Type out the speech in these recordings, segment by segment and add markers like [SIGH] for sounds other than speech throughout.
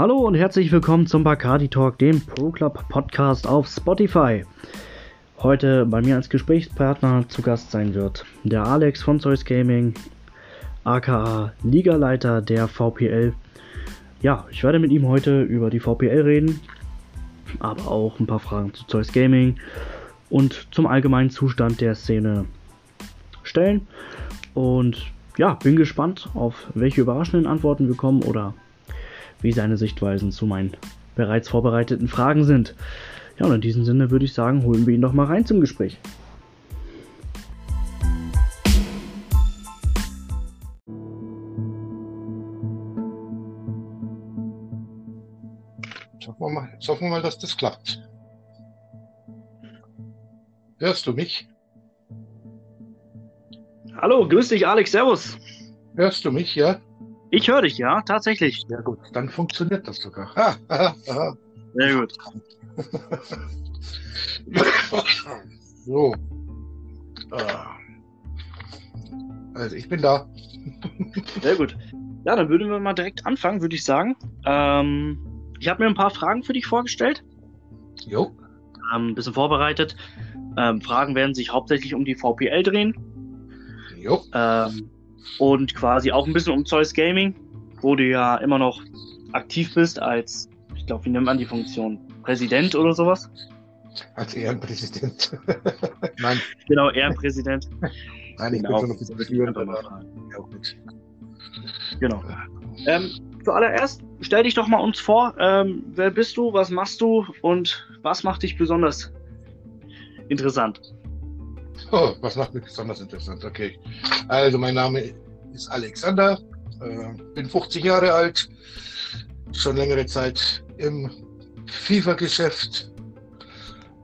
Hallo und herzlich willkommen zum Bacardi Talk, dem Pro Club Podcast auf Spotify. Heute bei mir als Gesprächspartner zu Gast sein wird der Alex von Zeus Gaming, aka Ligaleiter der VPL. Ja, ich werde mit ihm heute über die VPL reden, aber auch ein paar Fragen zu Zeus Gaming und zum allgemeinen Zustand der Szene stellen. Und ja, bin gespannt, auf welche überraschenden Antworten wir kommen oder wie seine Sichtweisen zu meinen bereits vorbereiteten Fragen sind. Ja, und in diesem Sinne würde ich sagen, holen wir ihn doch mal rein zum Gespräch. Hoffen wir mal, hoffen wir mal, dass das klappt. Hörst du mich? Hallo, grüß dich, Alex, servus. Hörst du mich, ja? Ich höre dich, ja, tatsächlich. Ja gut, dann funktioniert das sogar. Sehr gut. [LAUGHS] so. Ah. Also ich bin da. Sehr gut. Ja, dann würden wir mal direkt anfangen, würde ich sagen. Ähm, ich habe mir ein paar Fragen für dich vorgestellt. Jo. Ähm, ein bisschen vorbereitet. Ähm, Fragen werden sich hauptsächlich um die VPL drehen. Jo. Ähm, und quasi auch ein bisschen um Zeus Gaming, wo du ja immer noch aktiv bist als, ich glaube, wie nennt man die Funktion? Präsident oder sowas? Als Ehrenpräsident. [LAUGHS] Nein. Genau, Ehrenpräsident. Nein, ich Genau. bin schon Einfach mal aber. Genau. Ähm, zuallererst stell dich doch mal uns vor. Ähm, wer bist du? Was machst du? Und was macht dich besonders interessant? Oh, was macht mich besonders interessant? Okay. Also, mein Name ist Alexander, äh, bin 50 Jahre alt, schon längere Zeit im FIFA-Geschäft,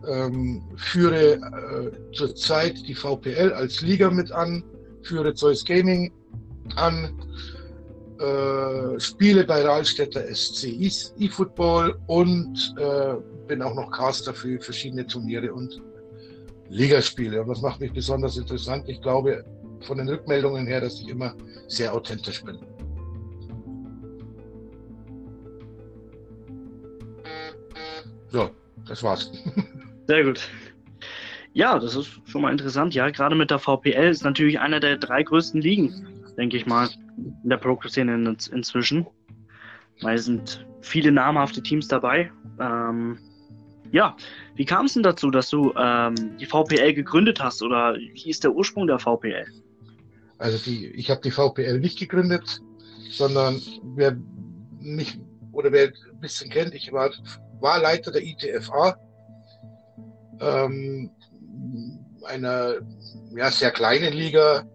ähm, führe äh, zurzeit die VPL als Liga mit an, führe Zeus Gaming an, äh, spiele bei Rahlstädter SC eFootball und äh, bin auch noch Caster für verschiedene Turniere und Ligaspiele. Und das macht mich besonders interessant. Ich glaube von den Rückmeldungen her, dass ich immer sehr authentisch bin. So, das war's. [LAUGHS] Sehr gut. Ja, das ist schon mal interessant. Ja, gerade mit der VPL ist natürlich einer der drei größten Ligen, denke ich mal, in der Pro-Szene in, inzwischen. Weil es sind viele namhafte Teams dabei. Ähm, ja, wie kam es denn dazu, dass du ähm, die VPL gegründet hast oder wie ist der Ursprung der VPL? Also die, ich habe die VPL nicht gegründet, sondern wer mich oder wer ein bisschen kennt, ich war, war Leiter der ITFA, ähm, einer ja, sehr kleinen Liga,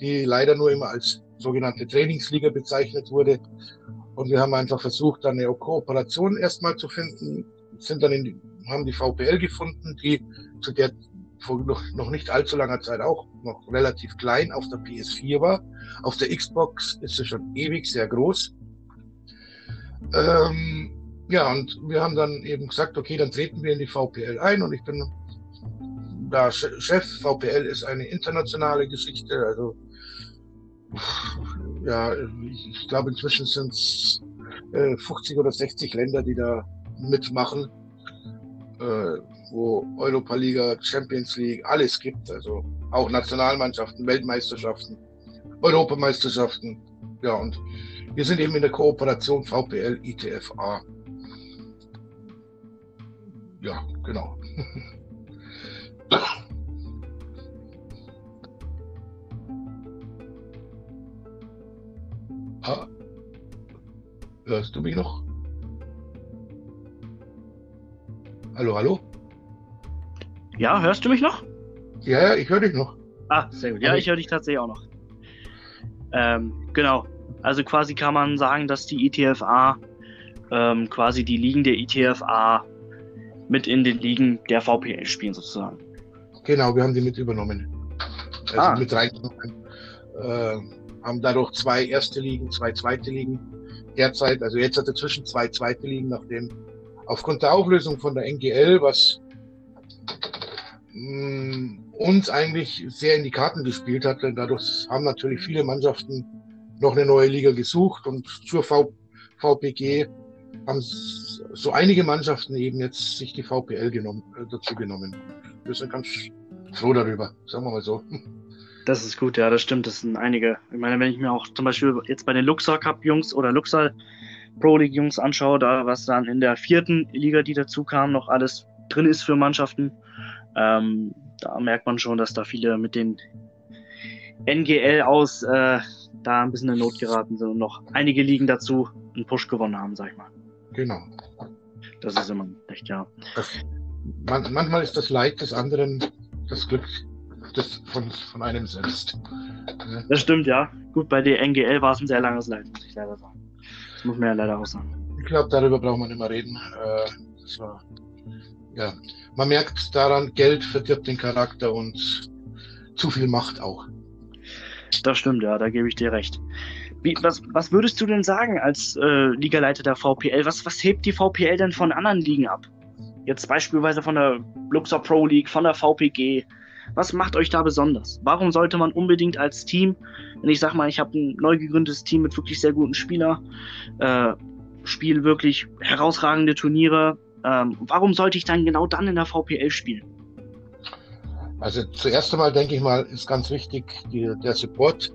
die leider nur immer als sogenannte Trainingsliga bezeichnet wurde. Und wir haben einfach versucht, eine Kooperation erstmal zu finden, sind dann in die, haben die VPL gefunden, die zu der vor noch, noch nicht allzu langer Zeit auch noch relativ klein auf der PS4 war. Auf der Xbox ist sie schon ewig sehr groß. Ähm, ja, und wir haben dann eben gesagt, okay, dann treten wir in die VPL ein und ich bin da Che- Chef. VPL ist eine internationale Geschichte, also ja, ich, ich glaube inzwischen sind es äh, 50 oder 60 Länder, die da mitmachen, äh, wo Europa Liga, Champions League, alles gibt, also auch Nationalmannschaften, Weltmeisterschaften, Europameisterschaften, ja, und wir sind eben in der Kooperation VPL ITFA. Ja, genau. [LAUGHS] Ah. Hörst du mich noch? Hallo, hallo? Ja, hörst du mich noch? Ja, ja, ich höre dich noch. Ah, sehr gut. Ja, ich höre dich tatsächlich auch noch. Ähm, genau. Also quasi kann man sagen, dass die ITFA ähm, quasi die Ligen der ITFA mit in den Ligen der VPL spielen sozusagen. Genau, wir haben die mit übernommen. Also Ah. mit reingenommen. Äh, haben dadurch zwei erste Ligen, zwei zweite Ligen derzeit. Also jetzt hat er zwischen zwei zweite Ligen, nachdem aufgrund der Auflösung von der NGL, was mh, uns eigentlich sehr in die Karten gespielt hat, denn dadurch haben natürlich viele Mannschaften noch eine neue Liga gesucht und zur v VPG haben so einige Mannschaften eben jetzt sich die VPL genommen, äh, dazu genommen. Wir sind ganz froh darüber, sagen wir mal so. Das ist gut, ja, das stimmt. Das sind einige. Ich meine, wenn ich mir auch zum Beispiel jetzt bei den Luxor Cup Jungs oder Luxor Pro League Jungs anschaue, da was dann in der vierten Liga, die dazu kam, noch alles drin ist für Mannschaften, ähm, da merkt man schon, dass da viele mit den NGL aus äh, da ein bisschen in Not geraten sind und noch einige Ligen dazu einen Push gewonnen haben, sag ich mal. Genau. Das ist immer echt, ja. Das, man, manchmal ist das Leid des anderen das Glück des, von, von einem selbst. Das stimmt, ja. Gut, bei der NGL war es ein sehr langes Leid, muss ich leider sagen. Das muss man ja leider auch sagen. Ich glaube, darüber braucht man nicht mehr reden. Äh, das war, ja. Man merkt daran, Geld verdirbt den Charakter und zu viel Macht auch. Das stimmt, ja, da gebe ich dir recht. Wie, was, was würdest du denn sagen als äh, Ligaleiter der VPL? Was, was hebt die VPL denn von anderen Ligen ab? Jetzt beispielsweise von der Luxor Pro League, von der VPG. Was macht euch da besonders? Warum sollte man unbedingt als Team, wenn ich sag mal, ich habe ein neu gegründetes Team mit wirklich sehr guten Spielern, äh, spiele wirklich herausragende Turniere, ähm, warum sollte ich dann genau dann in der VPL spielen? Also zuerst einmal denke ich mal, ist ganz wichtig die, der Support,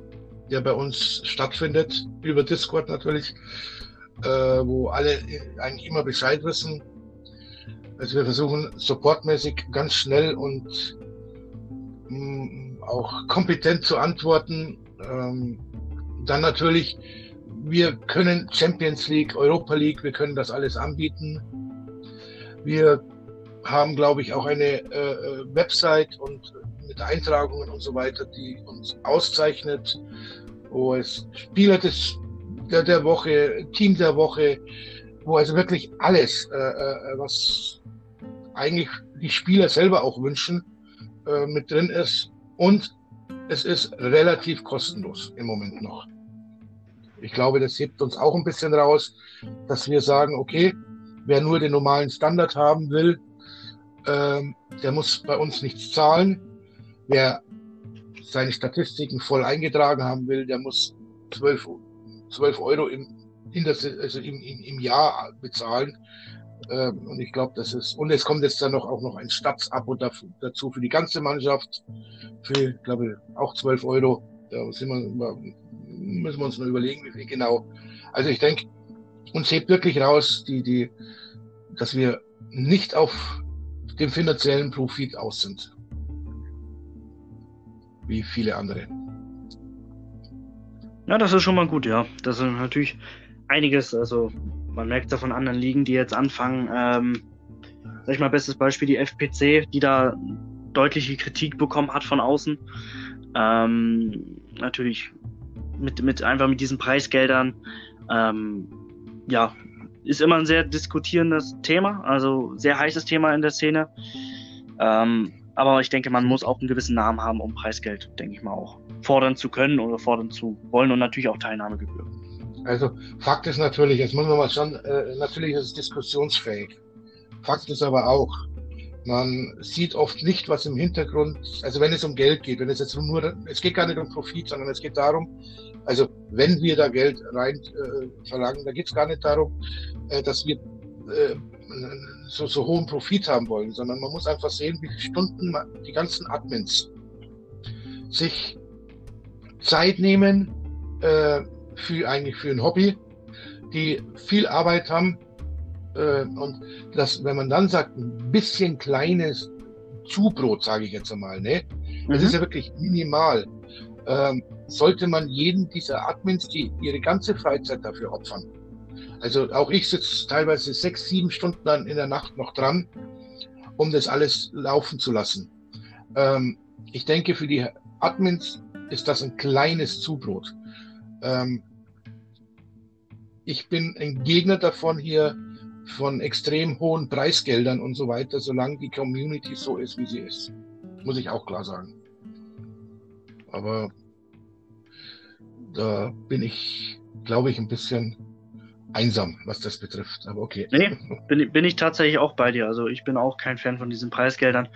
der bei uns stattfindet, über Discord natürlich, äh, wo alle eigentlich immer Bescheid wissen. Also wir versuchen supportmäßig ganz schnell und auch kompetent zu antworten. Ähm, dann natürlich, wir können Champions League, Europa League, wir können das alles anbieten. Wir haben, glaube ich, auch eine äh, äh, Website und mit Eintragungen und so weiter, die uns auszeichnet, wo es Spieler des, der, der Woche, Team der Woche, wo also wirklich alles, äh, was eigentlich die Spieler selber auch wünschen, äh, mit drin ist. Und es ist relativ kostenlos im Moment noch. Ich glaube, das hebt uns auch ein bisschen raus, dass wir sagen, okay, wer nur den normalen Standard haben will, ähm, der muss bei uns nichts zahlen. Wer seine Statistiken voll eingetragen haben will, der muss 12, 12 Euro im, in das, also im, im, im Jahr bezahlen. Ähm, und ich glaube, das ist, und es kommt jetzt dann noch auch noch ein Stadtsabo dazu für die ganze Mannschaft, für, glaube ich, auch 12 Euro. Da wir, müssen wir uns nur überlegen, wie viel genau. Also ich denke, uns hebt wirklich raus, die, die, dass wir nicht auf dem finanziellen Profit aus sind. Wie viele andere. Ja, das ist schon mal gut, ja. Das ist natürlich einiges, also man merkt ja von anderen Ligen, die jetzt anfangen, ähm, sag ich mal, bestes Beispiel die FPC, die da deutliche Kritik bekommen hat von außen. Ähm, natürlich mit, mit einfach mit diesen Preisgeldern. Ähm, ja, ist immer ein sehr diskutierendes Thema, also sehr heißes Thema in der Szene. Ähm, aber ich denke, man muss auch einen gewissen Namen haben, um Preisgeld, denke ich mal, auch fordern zu können oder fordern zu wollen und natürlich auch Teilnahmegebühr. Also Fakt ist natürlich, jetzt muss man mal schon, äh, natürlich ist es diskussionsfähig. Fakt ist aber auch, man sieht oft nicht, was im Hintergrund, also wenn es um Geld geht, wenn es jetzt nur, es geht gar nicht um Profit, sondern es geht darum, also wenn wir da Geld rein äh, verlangen, da geht es gar nicht darum, äh, dass wir äh, so, so hohen Profit haben wollen, sondern man muss einfach sehen, wie viele Stunden die ganzen Admins sich Zeit nehmen äh, für eigentlich für ein Hobby, die viel Arbeit haben äh, und das, wenn man dann sagt, ein bisschen kleines Zubrot, sage ich jetzt einmal, ne, das mhm. ist ja wirklich minimal. Ähm, sollte man jeden dieser Admins, die ihre ganze Freizeit dafür opfern. Also auch ich sitze teilweise sechs, sieben Stunden dann in der Nacht noch dran, um das alles laufen zu lassen. Ähm, ich denke, für die Admins ist das ein kleines Zubrot. Ähm, ich bin ein Gegner davon hier von extrem hohen Preisgeldern und so weiter, solange die Community so ist, wie sie ist. Muss ich auch klar sagen. Aber da bin ich, glaube ich, ein bisschen einsam, was das betrifft. Aber okay. Nee, [LAUGHS] bin, bin ich tatsächlich auch bei dir. Also ich bin auch kein Fan von diesen Preisgeldern.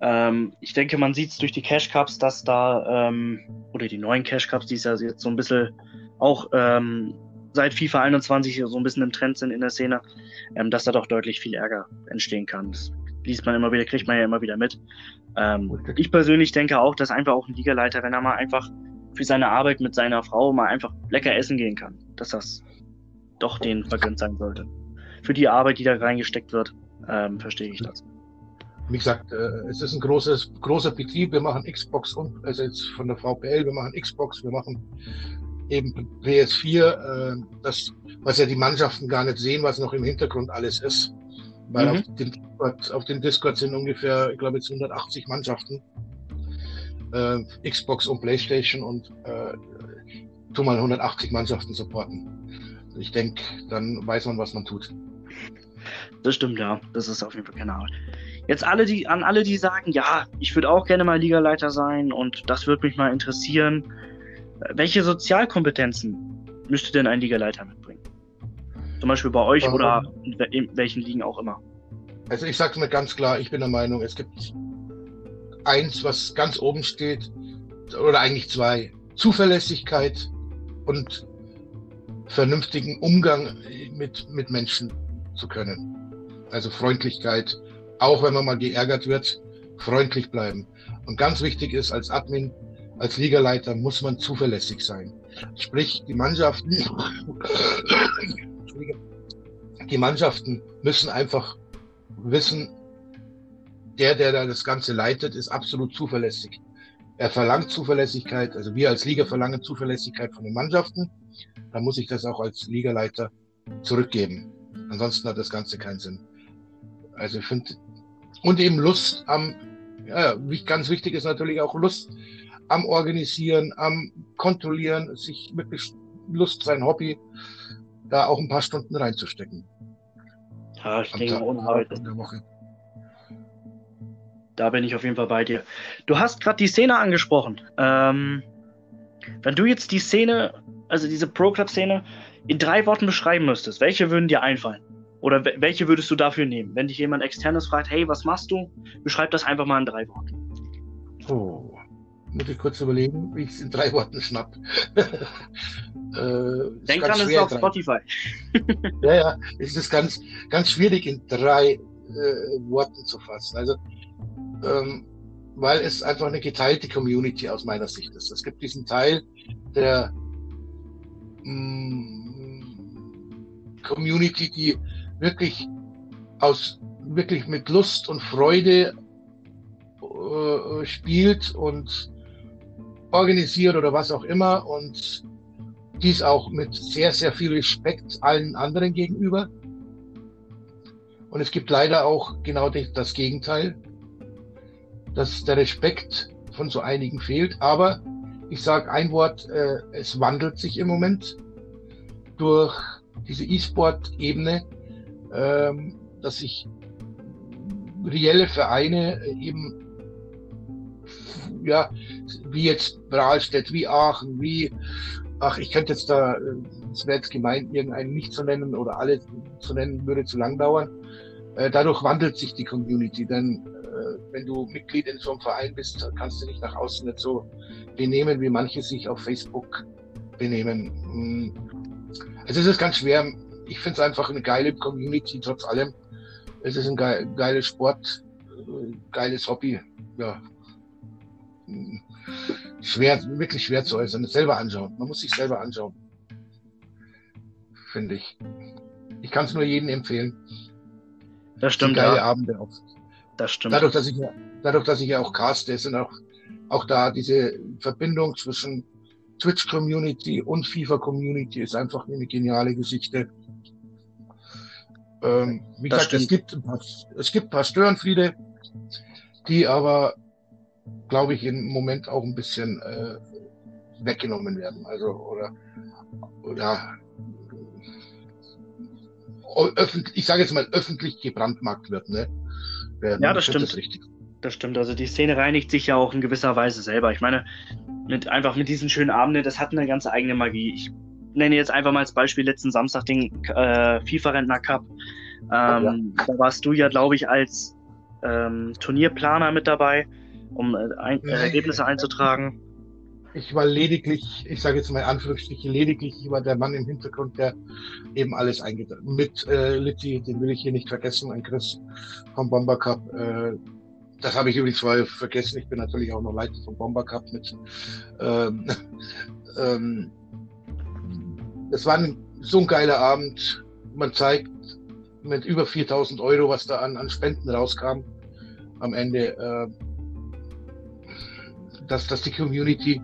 Ähm, ich denke, man sieht es durch die Cash Cups, dass da, ähm, oder die neuen Cash Cups, die es ja jetzt so ein bisschen auch ähm, seit FIFA 21 so ein bisschen im Trend sind in der Szene, ähm, dass da doch deutlich viel Ärger entstehen kann. Das liest man immer wieder, kriegt man ja immer wieder mit. Ähm, ich persönlich denke auch, dass einfach auch ein Ligaleiter, wenn er mal einfach für seine Arbeit mit seiner Frau mal einfach lecker essen gehen kann, dass das doch denen vergönnt sein sollte. Für die Arbeit, die da reingesteckt wird, ähm, verstehe ich das. Wie gesagt, äh, es ist ein großes, großer Betrieb. Wir machen Xbox und, also jetzt von der VPL, wir machen Xbox, wir machen eben PS4, äh, das, was ja die Mannschaften gar nicht sehen, was noch im Hintergrund alles ist. Weil mhm. auf, dem Discord, auf dem Discord sind ungefähr, ich glaube jetzt 180 Mannschaften. Äh, Xbox und Playstation und äh, tu mal 180 Mannschaften supporten. Ich denke, dann weiß man, was man tut. Das stimmt, ja. Das ist auf jeden Fall keine Arbeit. Jetzt alle, die, an alle, die sagen, ja, ich würde auch gerne mal Ligaleiter sein und das würde mich mal interessieren. Welche Sozialkompetenzen müsste denn ein Ligaleiter mitbringen? Zum Beispiel bei euch um, oder in welchen Ligen auch immer. Also ich sage mir ganz klar, ich bin der Meinung, es gibt eins, was ganz oben steht, oder eigentlich zwei. Zuverlässigkeit und vernünftigen Umgang mit, mit Menschen zu können. Also Freundlichkeit, auch wenn man mal geärgert wird, freundlich bleiben. Und ganz wichtig ist, als Admin, als Ligaleiter muss man zuverlässig sein. Sprich, die Mannschaften, [COUGHS] die Mannschaften müssen einfach wissen, der, der da das Ganze leitet, ist absolut zuverlässig. Er verlangt Zuverlässigkeit, also wir als Liga verlangen Zuverlässigkeit von den Mannschaften. Da muss ich das auch als Ligaleiter zurückgeben. Ansonsten hat das Ganze keinen Sinn. Also ich finde, und eben Lust am, ja, ganz wichtig ist natürlich auch Lust am Organisieren, am Kontrollieren, sich wirklich Lust, sein Hobby, da auch ein paar Stunden reinzustecken. Ja, ich denke, ohne Arbeit. Da bin ich auf jeden Fall bei dir. Du hast gerade die Szene angesprochen. Ähm, wenn du jetzt die Szene, also diese Pro-Club-Szene, in drei Worten beschreiben müsstest, welche würden dir einfallen? Oder welche würdest du dafür nehmen? Wenn dich jemand externes fragt, hey, was machst du? Beschreib das einfach mal in drei Worten. Oh, muss ich kurz überlegen, wie ich es in drei Worten schnapp. [LAUGHS] äh, Denk dran, es ist auf Spotify. ja, ja, es ist ganz, ganz schwierig in drei äh, Worten zu fassen. Also, ähm, weil es einfach eine geteilte Community aus meiner Sicht ist. Es gibt diesen Teil der mh, mm, Community, die wirklich aus wirklich mit Lust und Freude äh, spielt und organisiert oder was auch immer und dies auch mit sehr, sehr viel Respekt allen anderen gegenüber. Und es gibt leider auch genau das Gegenteil, dass der Respekt von so einigen fehlt. Aber ich sage ein Wort, äh, es wandelt sich im Moment durch diese E-Sport-Ebene ähm, dass sich reelle Vereine eben, ja, wie jetzt Brahlstedt, wie Aachen, wie, ach, ich könnte jetzt da, es wäre jetzt gemeint, irgendeinen nicht zu nennen oder alle zu nennen, würde zu lang dauern. Äh, dadurch wandelt sich die Community, denn äh, wenn du Mitglied in so einem Verein bist, kannst du dich nach außen nicht so benehmen, wie manche sich auf Facebook benehmen. Hm. Also es ist ganz schwer, ich finde es einfach eine geile Community, trotz allem. Es ist ein ge geiles Sport, äh, geiles Hobby. Ja. Schwer, wirklich schwer zu äußern. Selber anschauen. Man muss sich selber anschauen. Finde ich. Ich kann es nur jedem empfehlen. Das stimmt. geile ja. Abende auch. Das stimmt. Dadurch, dass ich, dadurch, dass ich ja auch caste, sind auch, auch da diese Verbindung zwischen Twitch-Community und FIFA-Community ist einfach eine geniale Geschichte. Ähm, wie das gesagt, es gibt, ein paar, es gibt Störenfriede, die aber, glaube ich, im Moment auch ein bisschen äh, weggenommen werden. Also, oder, oder öffentlich, ich sage jetzt mal, öffentlich gebrandmarkt wird, ne? Werden. Ja, das stimmt. Das, das stimmt. Also die Szene reinigt sich ja auch in gewisser Weise selber. Ich meine, mit einfach mit diesen schönen Abenden, das hat eine ganz eigene Magie. Ich nenne jetzt einfach mal als Beispiel letzten Samstag den äh, FIFA-Rentner Cup. Ähm, ja. Da warst du ja, glaube ich, als ähm, Turnierplaner mit dabei, um äh, ein, äh, Ergebnisse einzutragen. ich war lediglich, ich sage jetzt mal in Anführungsstrichen lediglich, ich war der Mann im Hintergrund, der eben alles eingetragen Mit äh, Litti, den will ich hier nicht vergessen, ein Chris vom Bomber Cup. Äh, das habe ich übrigens mal vergessen. Ich bin natürlich auch noch Leiter vom Bomber Cup mit. Ähm, [LAUGHS] das war ein, so ein geiler Abend. Man zeigt mit über 4000 Euro, was da an, an Spenden rauskam am Ende. Äh, dass, dass die Community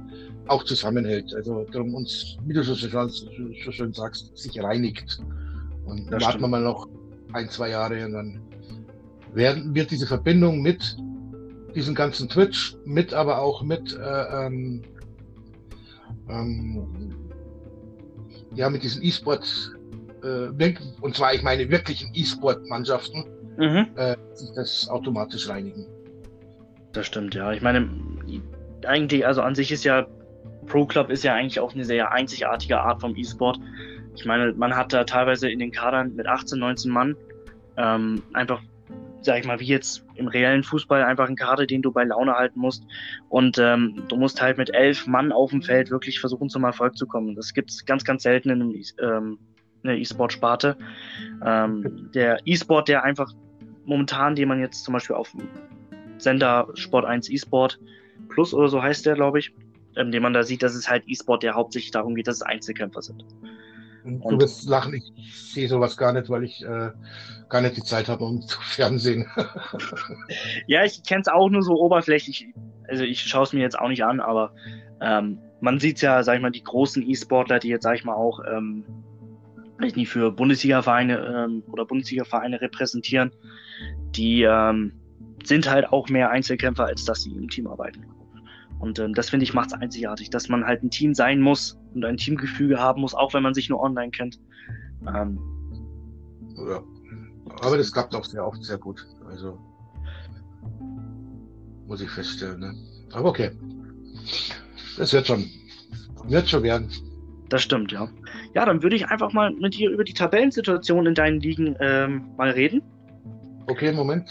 auch zusammenhält. Also darum uns, wie du so schön, so schön sagst, sich reinigt. Und das warten wir mal noch ein, zwei Jahre und dann werden, wird diese Verbindung mit diesem ganzen Twitch, mit aber auch mit äh, ähm, ähm, ja, mit diesen E-Sport, äh, und zwar ich meine wirklichen E-Sport-Mannschaften, mhm. äh, sich das automatisch reinigen. Das stimmt, ja. Ich meine, eigentlich, also an sich ist ja Pro Club ist ja eigentlich auch eine sehr einzigartige Art vom E-Sport. Ich meine, man hat da teilweise in den Kadern mit 18, 19 Mann ähm, einfach, sag ich mal, wie jetzt im reellen Fußball einfach einen Kader, den du bei Laune halten musst. Und ähm, du musst halt mit elf Mann auf dem Feld wirklich versuchen, zum Erfolg zu kommen. Das gibt es ganz, ganz selten in, einem, ähm, in der E-Sport-Sparte. Ähm, der E-Sport, der einfach momentan, den man jetzt zum Beispiel auf Sender Sport 1 E-Sport Plus oder so heißt der, glaube ich, ähm, den man da sieht, dass es halt E-Sport, der hauptsächlich darum geht, dass es Einzelkämpfer sind. Du wirst lachen, ich sehe sowas gar nicht, weil ich äh, gar nicht die Zeit habe, um zu Fernsehen. [LAUGHS] ja, ich kenne es auch nur so oberflächlich. Also ich schaue es mir jetzt auch nicht an, aber ähm, man sieht ja, sag ich mal, die großen E-Sportler, die jetzt, sag ich mal, auch ähm, vielleicht nicht für Bundesliga-Vereine ähm, oder Bundesliga-Vereine repräsentieren, die ähm, sind halt auch mehr Einzelkämpfer, als dass sie im Team arbeiten. Und ähm, das finde ich macht es einzigartig, dass man halt ein Team sein muss und ein Teamgefüge haben muss, auch wenn man sich nur online kennt. Ähm, ja. Aber das klappt auch sehr oft sehr gut. Also muss ich feststellen. Ne? Aber okay. Das wird schon. Wird schon werden. Das stimmt, ja. Ja, dann würde ich einfach mal mit dir über die Tabellensituation in deinen Ligen ähm, mal reden. Okay, Moment.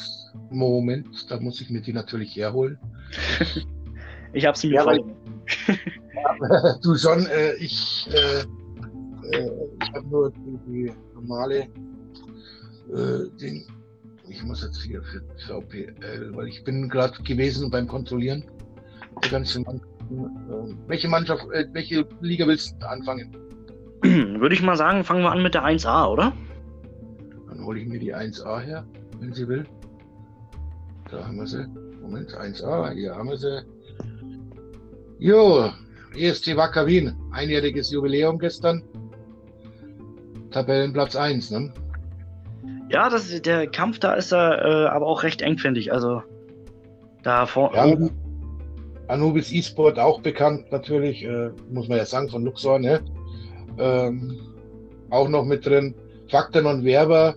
Moment, da muss ich mir die natürlich herholen. [LAUGHS] Ich habe sie mir ja, [LAUGHS] Du schon, äh, ich, äh, äh, ich habe nur die, normale, äh, den, ich muss jetzt hier für VPL, weil ich bin gerade gewesen beim Kontrollieren. Die ganzen Mannschaften. Äh, welche Mannschaft, äh, welche Liga willst du anfangen? [CLEARS THROAT] Würde ich mal sagen, fangen wir an mit der 1A, oder? Dann hole ich mir die 1A her, wenn sie will. Da haben wir sie. Moment, 1A, hier haben wir sie. Jo, ESC Wacker Wien, einjähriges Jubiläum gestern. Tabellenplatz 1, ne? Ja, das, der Kampf da ist er äh, aber auch recht eng, finde ich. Also da vor. Ja, Anubis E-Sport auch bekannt, natürlich, äh, muss man ja sagen, von Luxor, ne? Ähm, auch noch mit drin. Fakten und Werber,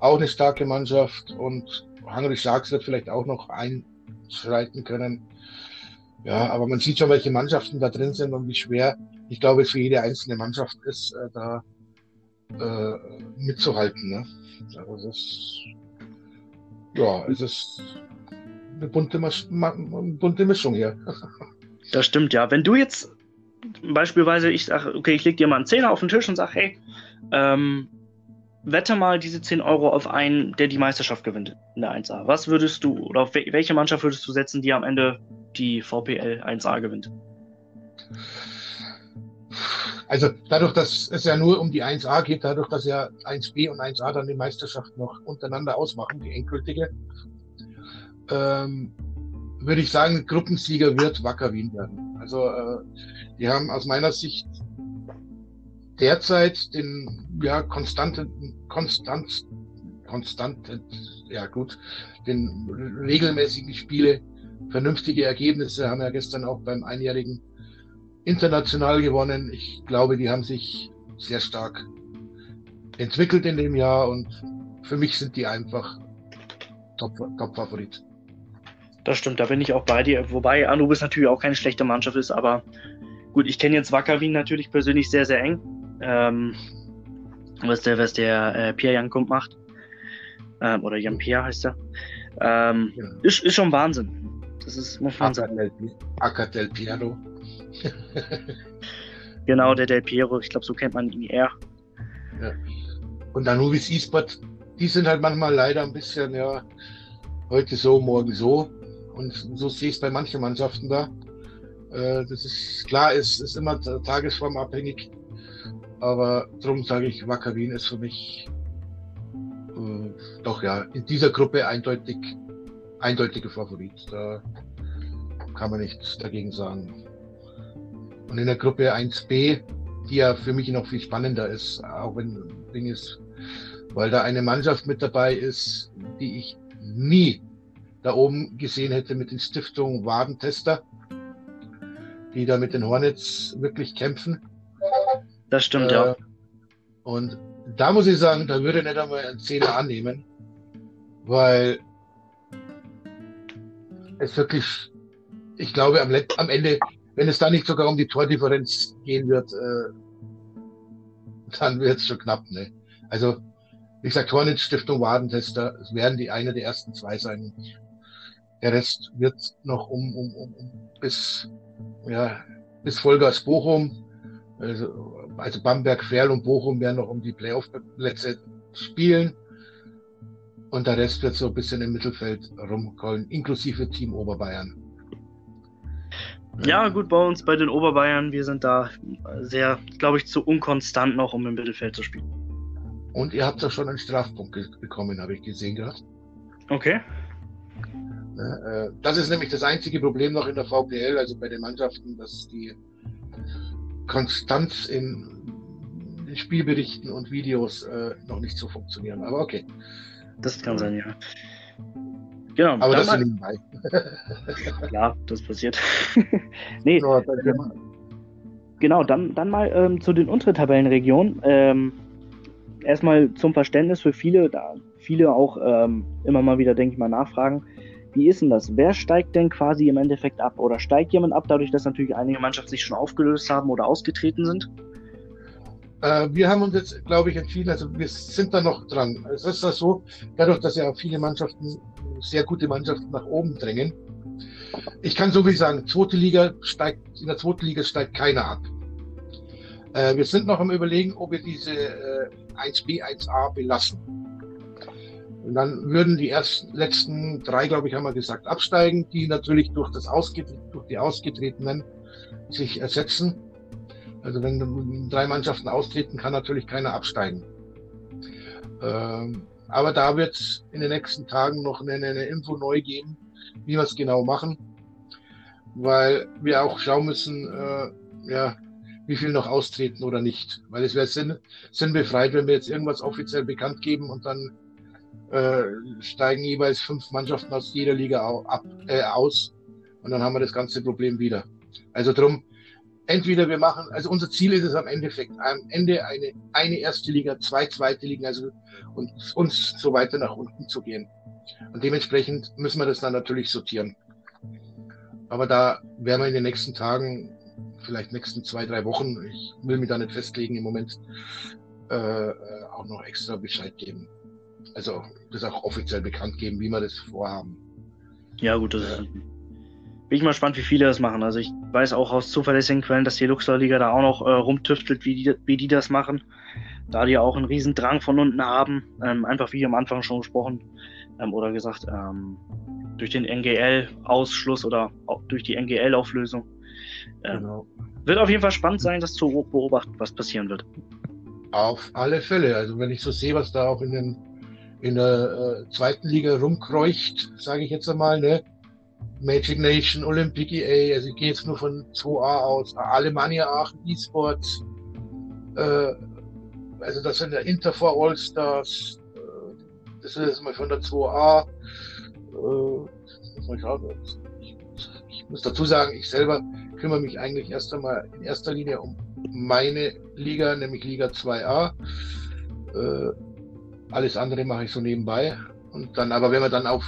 auch eine starke Mannschaft und Hungry Sharks wird vielleicht auch noch einschreiten können. Ja, aber man sieht schon, welche Mannschaften da drin sind und wie schwer, ich glaube, es für jede einzelne Mannschaft ist, äh, da äh, mitzuhalten. Ne? Also es ist, ja, es ist eine bunte, eine bunte Mischung hier. [LAUGHS] Das stimmt, ja. Wenn du jetzt beispielsweise, ich sage, okay, ich leg dir mal einen Zehner auf den Tisch und sag, hey, ähm, wette mal diese 10 Euro auf einen, der die Meisterschaft gewinnt in der 1A. Was würdest du, oder auf welche Mannschaft würdest du setzen, die am Ende die VPL 1A gewinnt? Also dadurch, dass es ja nur um die 1A geht, dadurch, dass ja 1B und 1A dann die Meisterschaft noch untereinander ausmachen, die endgültige, ähm, würde ich sagen, Gruppensieger wird Wacker Wien werden. Also äh, die haben aus meiner Sicht derzeit den ja konstanten konstant konstant ja gut den regelmäßigen Spiele vernünftige Ergebnisse haben ja gestern auch beim einjährigen international gewonnen. Ich glaube, die haben sich sehr stark entwickelt in dem Jahr und für mich sind die einfach Top-Favorit. Top das stimmt, da bin ich auch bei dir. Wobei Anubis natürlich auch keine schlechte Mannschaft ist, aber gut, ich kenne jetzt Wacker Wien natürlich persönlich sehr, sehr eng ähm, was der, was der äh, Pierre Jankump macht. Ähm, oder Jan Pierre heißt er. Ähm, ja. ist, ist schon Wahnsinn. Das ist, sagen. Acker del Piero. [LAUGHS] genau, der Del Piero. Ich glaube, so kennt man ihn eher. Ja. Und Anubis E-Sport, die sind halt manchmal leider ein bisschen, ja, heute so, morgen so. Und so sehe ich es bei manchen Mannschaften da. Äh, das ist klar, es ist immer tagesformabhängig. Aber darum sage ich, Wacker Wien ist für mich äh, doch ja in dieser Gruppe eindeutig eindeutige Favorit. Da kann man nichts dagegen sagen. Und in der Gruppe 1b, die ja für mich noch viel spannender ist, auch wenn Ding ist, weil da eine Mannschaft mit dabei ist, die ich nie da oben gesehen hätte mit den Stiftungen Wadentester, die da mit den Hornets wirklich kämpfen. Das stimmt, äh, ja. Und da muss ich sagen, da würde ich nicht einmal einen Zehner annehmen, weil es wirklich, ich glaube, am, am Ende, wenn es da nicht sogar um die Tordifferenz gehen wird, äh, [LAUGHS] dann wird es schon knapp. Ne? Also, wie gesagt, Hornitz Stiftung Wadentester, es werden die eine der ersten zwei sein. Der Rest wird noch um, um, um, bis, ja, bis Vollgas Bochum, also, also Bamberg, Ferl und Bochum werden noch um die Playoff-Plätze spielen. Und der Rest wird so ein bisschen im Mittelfeld rumkommen, inklusive Team Oberbayern. Ja, gut, bei uns, bei den Oberbayern, wir sind da sehr, glaube ich, zu unkonstant noch, um im Mittelfeld zu spielen. Und ihr habt doch schon einen Strafpunkt bekommen, habe ich gesehen gehabt. Okay. Äh, das ist nämlich das einzige Problem noch in der VPL, also bei den Mannschaften, dass die Konstanz in Spielberichten und Videos äh, noch nicht so funktionieren. Aber okay. Das kann sein, ja. Genau. Aber das mal, nebenbei. ja, [LAUGHS] [LAUGHS] das passiert. [LAUGHS] nee. So, ähm, genau, dann, dann mal ähm, zu den unteren Tabellenregionen. Ähm, erstmal zum Verständnis für viele, da viele auch ähm, immer mal wieder, denke ich mal, nachfragen. Wie ist denn das? Wer steigt denn quasi im Endeffekt ab? Oder steigt jemand ab, dadurch, dass natürlich einige Mannschaften sich schon aufgelöst haben oder ausgetreten sind? Äh, wir haben uns jetzt, glaube ich, entschieden, also wir sind da noch dran. Es ist das so, dadurch, dass ja viele Mannschaften, sehr gute Mannschaften nach oben drängen. Ich kann so viel sagen, zweite Liga steigt, in der zweiten Liga steigt keiner ab. Äh, wir sind noch am überlegen, ob wir diese äh, 1b, 1a belassen. Und dann würden die ersten, letzten drei, glaube ich, haben wir gesagt, absteigen, die natürlich durch, das durch die Ausgetretenen sich ersetzen. Also wenn drei Mannschaften austreten, kann natürlich keiner absteigen. Ähm, aber da wird es in den nächsten Tagen noch eine, eine Info neu geben, wie wir es genau machen, weil wir auch schauen müssen, äh, ja, wie viel noch austreten oder nicht. Weil es wäre sinn, sinnbefreit, wenn wir jetzt irgendwas offiziell bekannt geben und dann äh, steigen jeweils fünf Mannschaften aus jeder Liga ab, äh, aus und dann haben wir das ganze Problem wieder. Also drum, entweder wir machen, also unser Ziel ist es am Endeffekt, am Ende eine, eine erste Liga, zwei zweite Ligen, also und uns so weiter nach unten zu gehen. Und dementsprechend müssen wir das dann natürlich sortieren. Aber da werden wir in den nächsten Tagen, vielleicht nächsten zwei, drei Wochen, ich will mich da nicht festlegen im Moment, äh, auch noch extra Bescheid geben. Also das auch offiziell bekannt geben, wie wir das vorhaben. Ja, gut, das ist bin ich mal gespannt, wie viele das machen. Also ich weiß auch aus zuverlässigen Quellen, dass die Luxor-Liga da auch noch äh, rumtüftelt, wie die, wie die das machen. Da die auch einen riesen Drang von unten haben. Ähm, einfach wie am Anfang schon gesprochen ähm, oder gesagt, ähm, durch den NGL-Ausschluss oder durch die NGL-Auflösung. Ähm, genau. Wird auf jeden Fall spannend sein, das zu beobachten, was passieren wird. Auf alle Fälle. Also wenn ich so sehe, was da auch in, den, in der äh, zweiten Liga rumkreucht, sage ich jetzt einmal, ne? Magic Nation, Olympic EA, also ich gehe jetzt nur von 2A aus, Alemannia Aachen Esports, äh, also das sind ja Interfor All-Stars, äh, das ist jetzt mal von der 2A. Äh, ich, ich muss dazu sagen, ich selber kümmere mich eigentlich erst einmal in erster Linie um meine Liga, nämlich Liga 2A. Äh, alles andere mache ich so nebenbei. Und dann, aber wenn man dann auf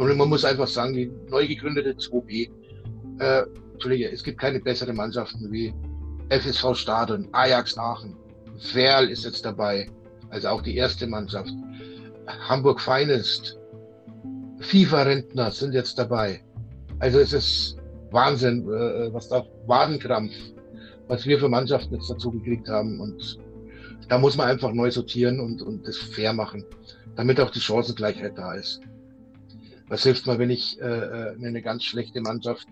und man muss einfach sagen, die neu gegründete 2B, äh, Entschuldige, es gibt keine besseren Mannschaften wie FSV Stadion, Ajax Aachen, Verl ist jetzt dabei, also auch die erste Mannschaft. Hamburg Finest, FIFA-Rentner sind jetzt dabei. Also es ist Wahnsinn, äh, was da Wadenkrampf, was wir für Mannschaften jetzt dazu gekriegt haben. Und da muss man einfach neu sortieren und, und das fair machen, damit auch die Chancengleichheit da ist. Was hilft mir, wenn ich äh, äh eine ganz schlechte Mannschaft,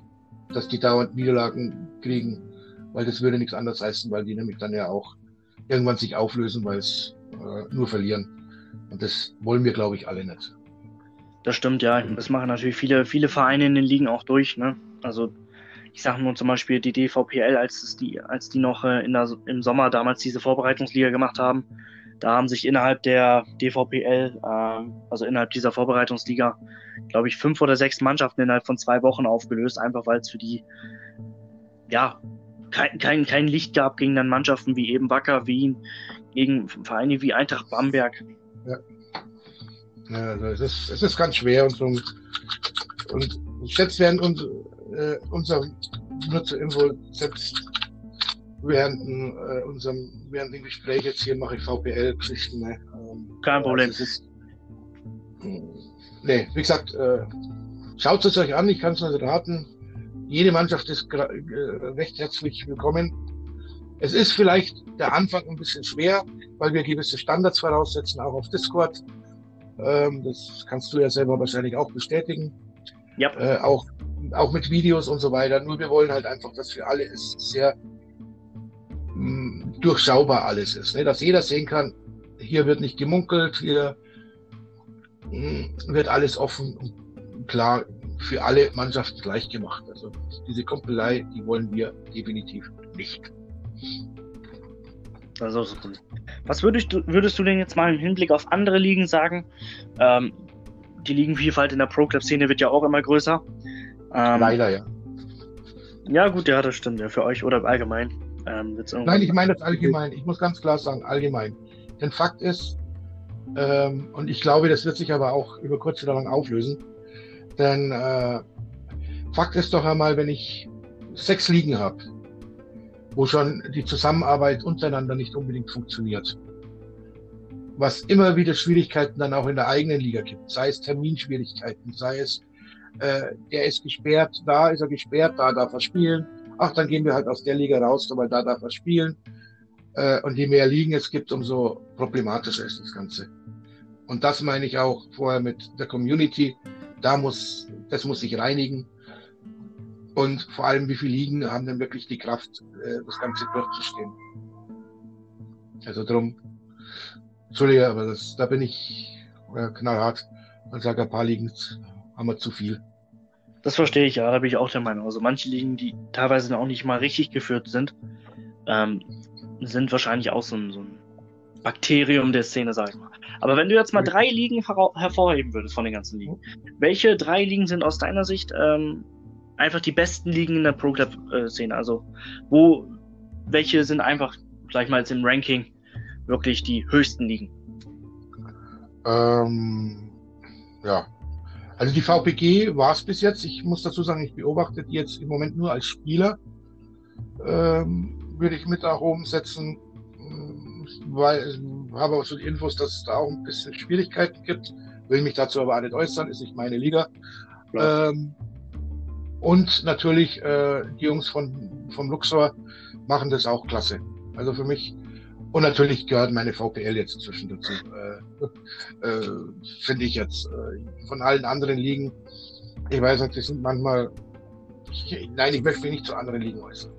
dass die dauernd Niederlagen kriegen, weil das würde nichts anderes heißen, weil die nämlich dann ja auch irgendwann sich auflösen, weil es äh, nur verlieren. Und das wollen wir, glaube ich, alle nicht. Das stimmt, ja. Das machen natürlich viele, viele Vereine in den Ligen auch durch. Ne? Also ich sage nur zum Beispiel die DVPL, als, die, als die noch äh, der, im Sommer damals diese Vorbereitungsliga gemacht haben, da haben sich innerhalb der DVPL, äh, also innerhalb dieser Vorbereitungsliga, glaube ich, fünf oder sechs Mannschaften innerhalb von zwei Wochen aufgelöst, einfach weil es für die ja kein, kein, kein Licht gab gegen dann Mannschaften wie eben Wacker, Wien, gegen Vereine wie Eintracht Bamberg. Ja. ja also es, ist, es ist ganz schwer und so. Und jetzt werden uns, äh, unser nur zur Info, selbst während, äh, unserem, während dem Gespräch jetzt hier mache ich VPL-Geschichten. Ne? Ähm, Kein Problem. Ist, nee, wie gesagt, äh, schaut es euch an, ich kann es nur raten. Jede Mannschaft ist äh, recht herzlich willkommen. Es ist vielleicht der Anfang ein bisschen schwer, weil wir gewisse Standards voraussetzen, auch auf Discord. Ähm, das kannst du ja selber wahrscheinlich auch bestätigen. Ja. Äh, auch, auch mit Videos und so weiter. Nur wir wollen halt einfach, dass für alle es sehr durchschaubar alles ist. Ne? Dass jeder sehen kann, hier wird nicht gemunkelt, hier wird alles offen und klar für alle Mannschaften gleich gemacht. Also diese Kumpelei, die wollen wir definitiv nicht. Also, was würdest du, würdest du denn jetzt mal im Hinblick auf andere Ligen sagen? Ähm, die Ligenvielfalt in der Pro-Club-Szene wird ja auch immer größer. Ähm, Leider, ja. Ja, gut, ja, das stimmt. Ja, für euch oder allgemein. Ähm, Nein, ich meine das allgemein. Ich muss ganz klar sagen, allgemein. Denn Fakt ist, ähm, und ich glaube, das wird sich aber auch über kurz oder lang auflösen, denn äh, Fakt ist doch einmal, wenn ich sechs Ligen habe, wo schon die Zusammenarbeit untereinander nicht unbedingt funktioniert, was immer wieder Schwierigkeiten dann auch in der eigenen Liga gibt, sei es Terminschwierigkeiten, sei es, äh, der ist gesperrt, da ist er gesperrt, da darf er spielen, ach, dann gehen wir halt aus der Liga raus, weil da darf er spielen. Äh, und je mehr Ligen es gibt, umso problematischer ist das Ganze. Und das meine ich auch vorher mit der Community, da muss, das muss sich reinigen. Und vor allem, wie viele Ligen haben denn wirklich die Kraft, äh, das Ganze durchzustehen? Also drum, Entschuldige, aber das, da bin ich äh, knallhart und sage, ein paar Ligen haben wir zu viel. Das verstehe ich, ja, da bin ich auch der Meinung. Also manche Ligen, die teilweise auch nicht mal richtig geführt sind, ähm, sind wahrscheinlich auch so ein, so ein Bakterium der Szene, sag ich mal. Aber wenn du jetzt mal drei Ligen hervorheben würdest von den ganzen Ligen, welche drei Ligen sind aus deiner Sicht ähm, einfach die besten Ligen in der Pro Club Szene? Also wo, welche sind einfach, sag ich mal, jetzt im Ranking wirklich die höchsten Ligen? Ähm, ja. Also die VPG war es bis jetzt. Ich muss dazu sagen, ich beobachte die jetzt im Moment nur als Spieler. Ähm, würde ich mit nach oben setzen weil ich habe auch so die Infos, dass es da auch ein bisschen Schwierigkeiten gibt. Will mich dazu aber auch nicht äußern, ist nicht meine Liga. Ähm, und natürlich äh, die Jungs von, vom Luxor machen das auch klasse. Also für mich. Und natürlich gehört meine VPL jetzt inzwischen dazu. Äh, äh, Finde ich jetzt. Äh, von allen anderen Ligen. Ich weiß nicht, die sind manchmal. Ich, nein, ich möchte mich nicht zu anderen Ligen äußern.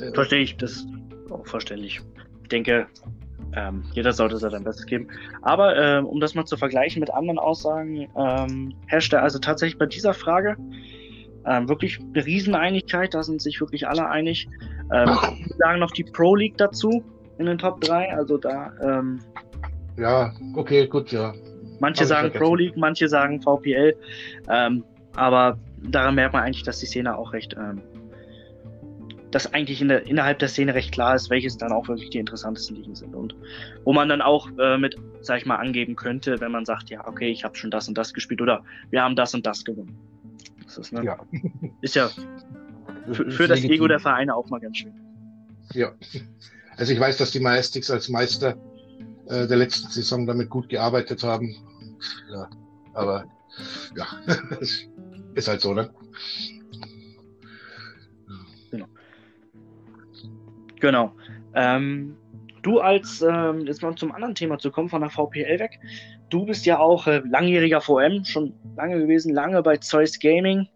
Äh, Verstehe ich, das ist auch verständlich. Ich denke, ähm, jeder sollte sein Bestes geben. Aber ähm, um das mal zu vergleichen mit anderen Aussagen, ähm, herrscht da also tatsächlich bei dieser Frage ähm, wirklich eine Rieseneinigkeit. Da sind sich wirklich alle einig. Ähm, [LAUGHS] sagen noch die Pro League dazu in den Top 3. Also da. Ähm, ja, okay, gut, ja. Manche sagen Pro League, manche sagen VPL. Ähm, aber daran merkt man eigentlich, dass die Szene auch recht ähm, dass eigentlich in der, innerhalb der Szene recht klar ist, welches dann auch wirklich die interessantesten Ligen sind und wo man dann auch äh, mit, sag ich mal, angeben könnte, wenn man sagt, ja, okay, ich habe schon das und das gespielt oder wir haben das und das gewonnen. Das ist, ne? ja. ist ja für, für das Ego der Vereine auch mal ganz schön. Ja, also ich weiß, dass die Mystics als Meister äh, der letzten Saison damit gut gearbeitet haben. Ja, aber ja, [LAUGHS] ist halt so, ne? Genau. Genau. Ähm, du als, ähm, jetzt mal zum anderen Thema zu kommen, von der VPL weg. Du bist ja auch äh, langjähriger VM, schon lange gewesen, lange bei Zeus Gaming.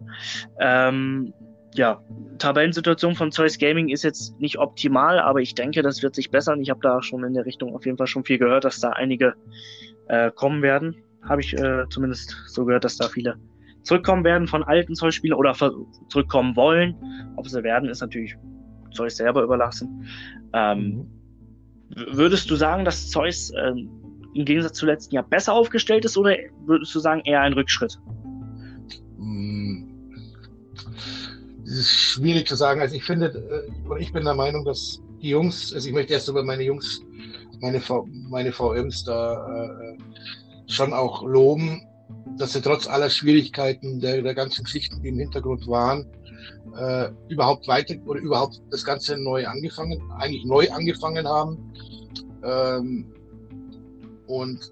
Ähm, ja, Tabellensituation von Zeus Gaming ist jetzt nicht optimal, aber ich denke, das wird sich bessern. Ich habe da schon in der Richtung auf jeden Fall schon viel gehört, dass da einige äh, kommen werden. Habe ich äh, zumindest so gehört, dass da viele zurückkommen werden von alten Zeus-Spielern oder zurückkommen wollen. Ob sie werden, ist natürlich Zeus selber überlassen. Ähm, würdest du sagen, dass Zeus äh, im Gegensatz zu letzten Jahr besser aufgestellt ist oder würdest du sagen eher ein Rückschritt? Das ist schwierig zu sagen. Also ich finde, äh, ich bin der Meinung, dass die Jungs, also ich möchte erst über meine Jungs, meine, v, meine VMs da äh, schon auch loben, dass sie trotz aller Schwierigkeiten der, der ganzen Geschichten, die im Hintergrund waren, äh, überhaupt weiter oder überhaupt das Ganze neu angefangen, eigentlich neu angefangen haben. Ähm, und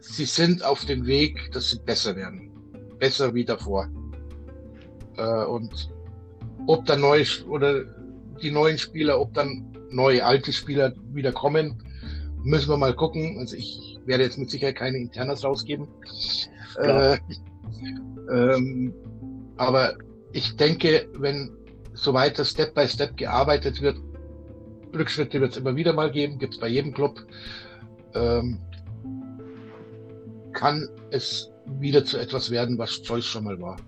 sie sind auf dem Weg, dass sie besser werden. Besser wie davor. Äh, und ob dann neue oder die neuen Spieler, ob dann neue alte Spieler wieder kommen, müssen wir mal gucken. Also ich werde jetzt mit Sicherheit keine Internas rausgeben. Äh, ähm, aber ich denke, wenn so weiter Step by Step gearbeitet wird, Rückschritte wird es immer wieder mal geben, gibt es bei jedem Club, ähm, kann es wieder zu etwas werden, was Zeus schon mal war.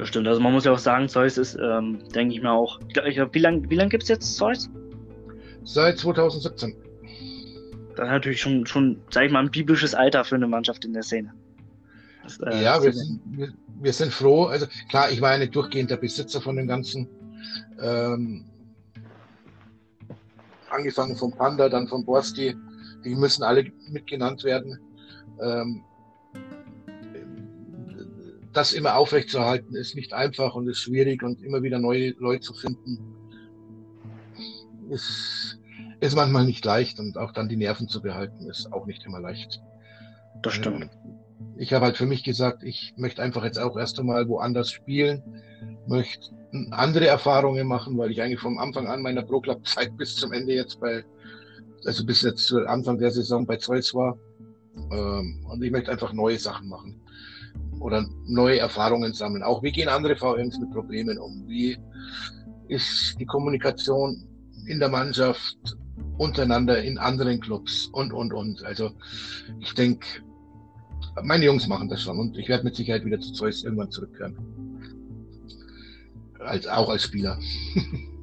Das stimmt. Also man muss ja auch sagen, Zeus ist, ähm, denke ich mal auch. Ich glaub, wie lange wie lang gibt es jetzt Zeus? Seit 2017. Das ist natürlich schon, schon, sag ich mal, ein biblisches Alter für eine Mannschaft in der Szene. Das, äh, ja, wir sind, wir, wir, sind froh. Also klar, ich war ja nicht durchgehend der Besitzer von dem Ganzen. Ähm, angefangen vom Panda, dann vom Borski. Die müssen alle mitgenannt werden. Ähm, das immer aufrechtzuerhalten ist nicht einfach und ist schwierig und immer wieder neue Leute zu finden ist, ist manchmal nicht leicht und auch dann die Nerven zu behalten ist auch nicht immer leicht. Das stimmt. Ähm, ich habe halt für mich gesagt, ich möchte einfach jetzt auch erst einmal woanders spielen, möchte andere Erfahrungen machen, weil ich eigentlich vom Anfang an meiner Pro Club Zeit bis zum Ende jetzt bei, also bis jetzt zu Anfang der Saison bei Zeus war. Ähm, und ich möchte einfach neue Sachen machen oder neue Erfahrungen sammeln. Auch wie gehen andere VMs mit Problemen um? Wie ist die Kommunikation in der Mannschaft untereinander in anderen Clubs und, und, und. Also ich denke, meine Jungs machen das schon und ich werde mit Sicherheit wieder zu Zeus irgendwann zurückkehren. Als, auch als Spieler. [LAUGHS]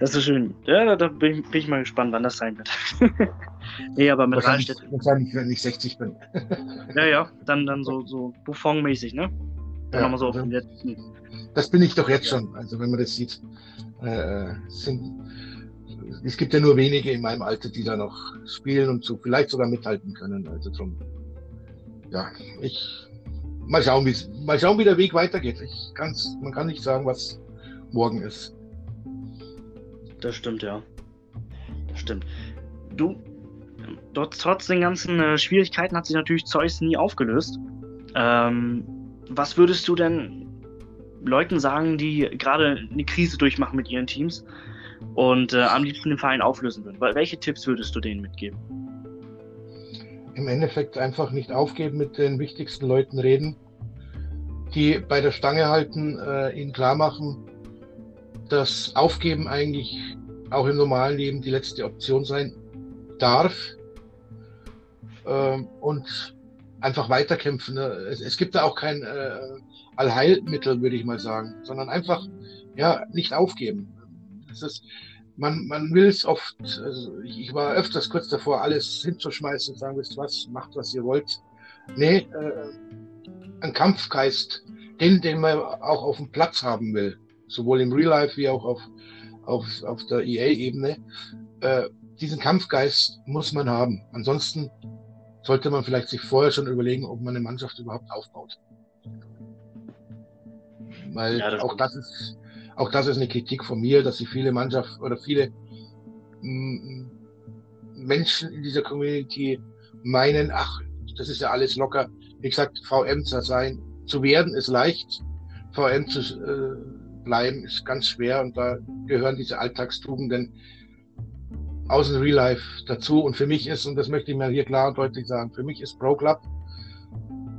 Das ist schön. Ja, da bin ich, bin ich mal gespannt, wann das sein wird. [LAUGHS] nee, aber mit wahrscheinlich, wahrscheinlich, wenn ich 60 bin. [LAUGHS] ja, ja, dann, dann so, so Buffon-mäßig, ne? Dann ja, haben wir so auf den letzten. Das bin ich doch jetzt schon, also wenn man das sieht. Äh, sind, es gibt ja nur wenige in meinem Alter, die da noch spielen und so vielleicht sogar mithalten können. Also drum, ja, ich mal schauen, wie mal schauen, wie der Weg weitergeht. Ich kann's, man kann nicht sagen, was morgen ist. Das stimmt, ja. Das stimmt. Du, dort, trotz den ganzen äh, Schwierigkeiten hat sich natürlich Zeus nie aufgelöst. Ähm, was würdest du denn Leuten sagen, die gerade eine Krise durchmachen mit ihren Teams und äh, am liebsten den Verein auflösen würden? Welche Tipps würdest du denen mitgeben? Im Endeffekt einfach nicht aufgeben, mit den wichtigsten Leuten reden, die bei der Stange halten, äh, ihnen klar machen, dass Aufgeben eigentlich auch im normalen Leben die letzte Option sein darf. Ähm, und einfach weiterkämpfen. Ne? Es, es, gibt da auch kein äh, Allheilmittel, würde ich mal sagen, sondern einfach ja nicht aufgeben. Das ist, man, man will es oft, also ich war öfters kurz davor, alles hinzuschmeißen und sagen, wisst was, macht was ihr wollt. Nee, äh, ein Kampfgeist, den, den man auch auf dem Platz haben will, sowohl im Real Life wie auch auf, auf, auf der EA-Ebene, äh, diesen Kampfgeist muss man haben. Ansonsten sollte man vielleicht sich vorher schon überlegen, ob man eine Mannschaft überhaupt aufbaut. Weil ja, das auch das ist, auch das ist eine Kritik von mir, dass sich viele Mannschaften oder viele mm, Menschen in dieser Community meinen, ach, das ist ja alles locker. Wie gesagt, VM zu sein, zu werden ist leicht, VM zu äh, bleiben ist ganz schwer und da gehören diese Alltagstugenden aus dem Real Life dazu. Und für mich ist, und das möchte ich mir hier klar und deutlich sagen, für mich ist Pro Club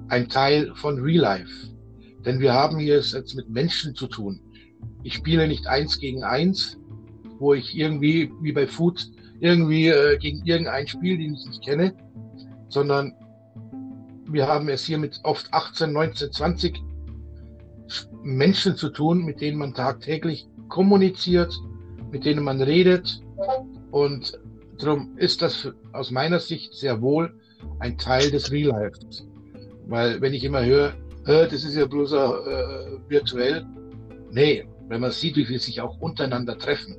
ein Teil von Real Life. Denn wir haben hier es jetzt mit Menschen zu tun. Ich spiele nicht eins gegen eins, wo ich irgendwie, wie bei Food, irgendwie äh, gegen irgendein Spiel, den ich nicht kenne, sondern wir haben es hier mit oft 18, 19, 20 Menschen zu tun, mit denen man tagtäglich kommuniziert, mit denen man redet. Und darum ist das aus meiner Sicht sehr wohl ein Teil des Real Life. Weil wenn ich immer höre, das ist ja bloß äh, virtuell. Nee, wenn man sieht, wie viele sich auch untereinander treffen,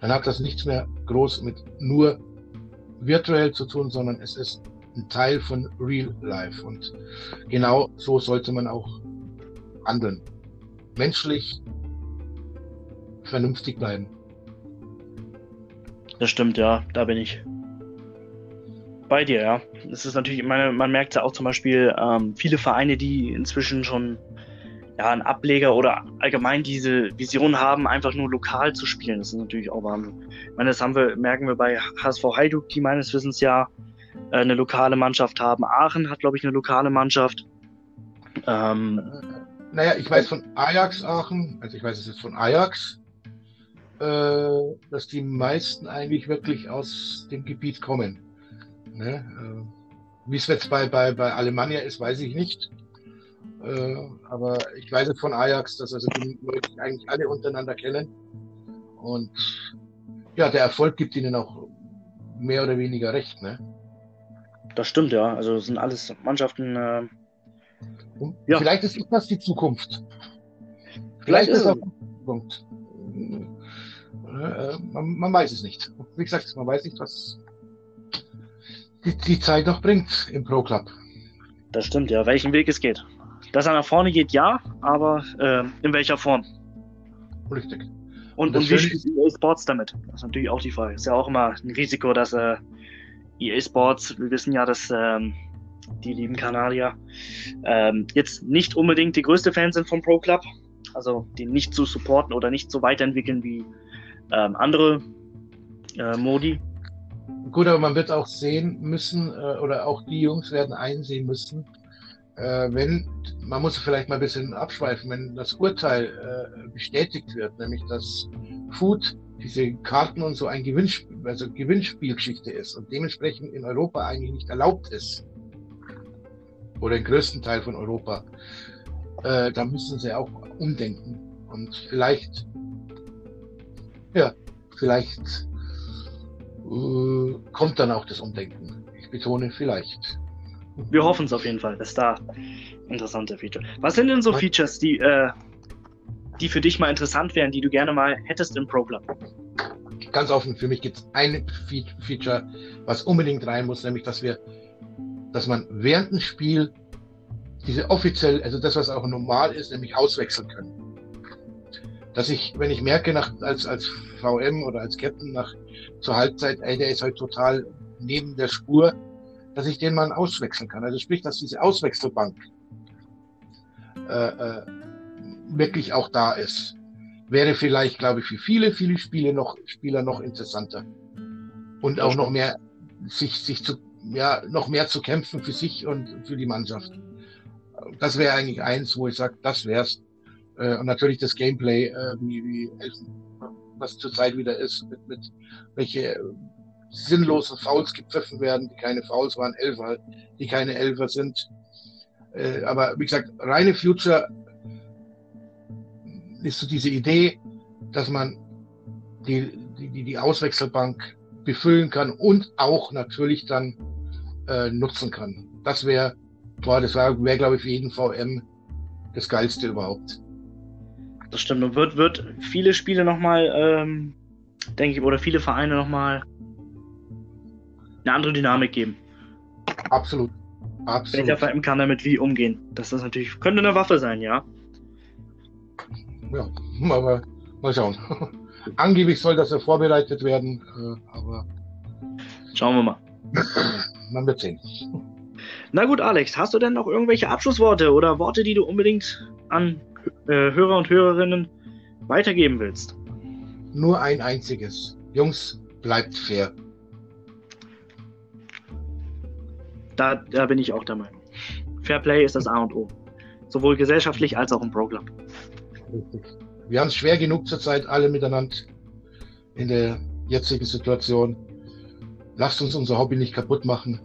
dann hat das nichts mehr groß mit nur virtuell zu tun, sondern es ist ein Teil von Real Life. Und genau so sollte man auch handeln. Menschlich vernünftig bleiben. Das stimmt, ja, da bin ich bei dir, ja. Es ist natürlich, meine, man merkt ja auch zum Beispiel ähm, viele Vereine, die inzwischen schon ja, einen Ableger oder allgemein diese Vision haben, einfach nur lokal zu spielen. Das ist natürlich auch Wahnsinn. Ich meine, das haben wir, merken wir bei HSV Heiduk, die meines Wissens ja äh, eine lokale Mannschaft haben. Aachen hat, glaube ich, eine lokale Mannschaft. Ähm, naja, ich weiß von Ajax Aachen, also ich weiß es jetzt von Ajax, äh, dass die meisten eigentlich wirklich aus dem Gebiet kommen. Ne? Äh, Wie es jetzt bei, bei, bei Alemannia ist, weiß ich nicht. Äh, aber ich weiß es von Ajax, dass also die Leute eigentlich alle untereinander kennen. Und ja, der Erfolg gibt ihnen auch mehr oder weniger recht. Ne? Das stimmt, ja. Also sind alles Mannschaften. Äh, ja. Vielleicht ist das die Zukunft. Vielleicht, vielleicht ist das die Zukunft. Äh, man, man, weiß es nicht. Wie gesagt, man weiß nicht, was die, die Zeit noch bringt im Pro Club. Das stimmt, ja. Welchen Weg es geht. Dass er nach vorne geht, ja, aber äh, in welcher Form? Richtig. Und, und, und wie spielt EA Sports damit? Das ist natürlich auch die Frage. Ist ja auch immer ein Risiko, dass äh, EA Sports, wir wissen ja, dass ähm, die lieben Kanadier ähm, jetzt nicht unbedingt die größte Fans sind vom Pro Club. Also die nicht so supporten oder nicht so weiterentwickeln wie ähm, andere äh, Modi. Gut, aber man wird auch sehen müssen, äh, oder auch die Jungs werden einsehen müssen, äh, wenn, man muss vielleicht mal ein bisschen abschweifen, wenn das Urteil äh, bestätigt wird, nämlich dass Food, diese Karten und so ein Gewinnspiel, also Gewinnspielgeschichte ist und dementsprechend in Europa eigentlich nicht erlaubt ist, oder im größten Teil von Europa, äh, da müssen sie auch umdenken. Und vielleicht, ja, vielleicht äh, kommt dann auch das Umdenken. Ich betone vielleicht. Wir hoffen es auf jeden Fall, dass da interessante Feature. Was sind denn so Features, die, äh, die für dich mal interessant wären, die du gerne mal hättest im Programm? Ganz offen, für mich gibt es ein Feature, was unbedingt rein muss, nämlich dass wir, dass man während dem Spiel diese offiziell, also das, was auch normal ist, nämlich auswechseln können. Dass ich, wenn ich merke, nach, als, als VM oder als Captain nach zur Halbzeit, ey, der ist halt total neben der Spur, dass ich den mal auswechseln kann. Also sprich, dass diese Auswechselbank äh, äh, wirklich auch da ist. Wäre vielleicht, glaube ich, für viele, viele Spiele noch, Spieler noch interessanter. Und auch noch mehr, sich, sich zu, ja, noch mehr zu kämpfen für sich und für die Mannschaft. Das wäre eigentlich eins, wo ich sage, das wär's. Äh, und natürlich das Gameplay, äh, wie, wie was zurzeit wieder ist, mit, mit welche sinnlosen Fouls gepfiffen werden, die keine Fouls waren, Elfer, die keine Elfer sind. Äh, aber wie gesagt, reine Future ist so diese Idee, dass man die, die, die Auswechselbank befüllen kann und auch natürlich dann äh, nutzen kann. Das wäre, boah, das wäre, wär, glaube ich, für jeden VM das Geilste überhaupt. Das stimmt. Und wird, wird viele Spiele nochmal, ähm, denke ich, oder viele Vereine nochmal eine andere Dynamik geben. Absolut. Absolut. Welcher Verein kann damit wie umgehen? Das ist natürlich, könnte eine Waffe sein, ja. Ja, aber mal schauen. [LAUGHS] Angeblich soll das ja vorbereitet werden, äh, aber. Schauen wir mal. [LAUGHS] Man wird sehen. Na gut, Alex, hast du denn noch irgendwelche Abschlussworte oder Worte, die du unbedingt an äh, Hörer und Hörerinnen weitergeben willst? Nur ein einziges. Jungs, bleibt fair. Da, da bin ich auch der Meinung. Fair Play ist das A und O. Sowohl gesellschaftlich als auch im Pro Club. Richtig. Wir haben es schwer genug zurzeit alle miteinander in der jetzigen Situation. Lasst uns unser Hobby nicht kaputt machen,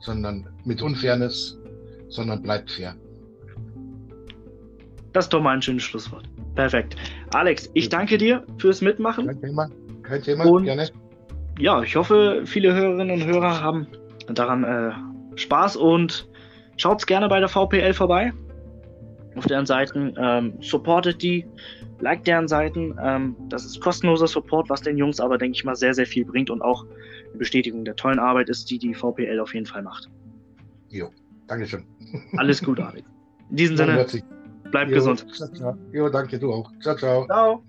sondern mit Unfairness, sondern bleibt fair. Das ist doch mal ein schönes Schlusswort. Perfekt. Alex, ich danke dir fürs Mitmachen. Kein Thema, kein Thema, Und- gerne. Ja, ich hoffe, viele Hörerinnen und Hörer haben daran äh, Spaß und schaut's gerne bei der VPL vorbei. Auf deren Seiten ähm, supportet die, liked deren Seiten. Ähm, das ist kostenloser Support, was den Jungs aber, denke ich mal, sehr, sehr viel bringt und auch Bestätigung der tollen Arbeit ist, die die VPL auf jeden Fall macht. Jo, Dankeschön. Alles gut, Alex. In diesem Sinne, bleib Jo, gesund. ciao, ciao. Jo, danke, du auch. Ciao, ciao. Ciao.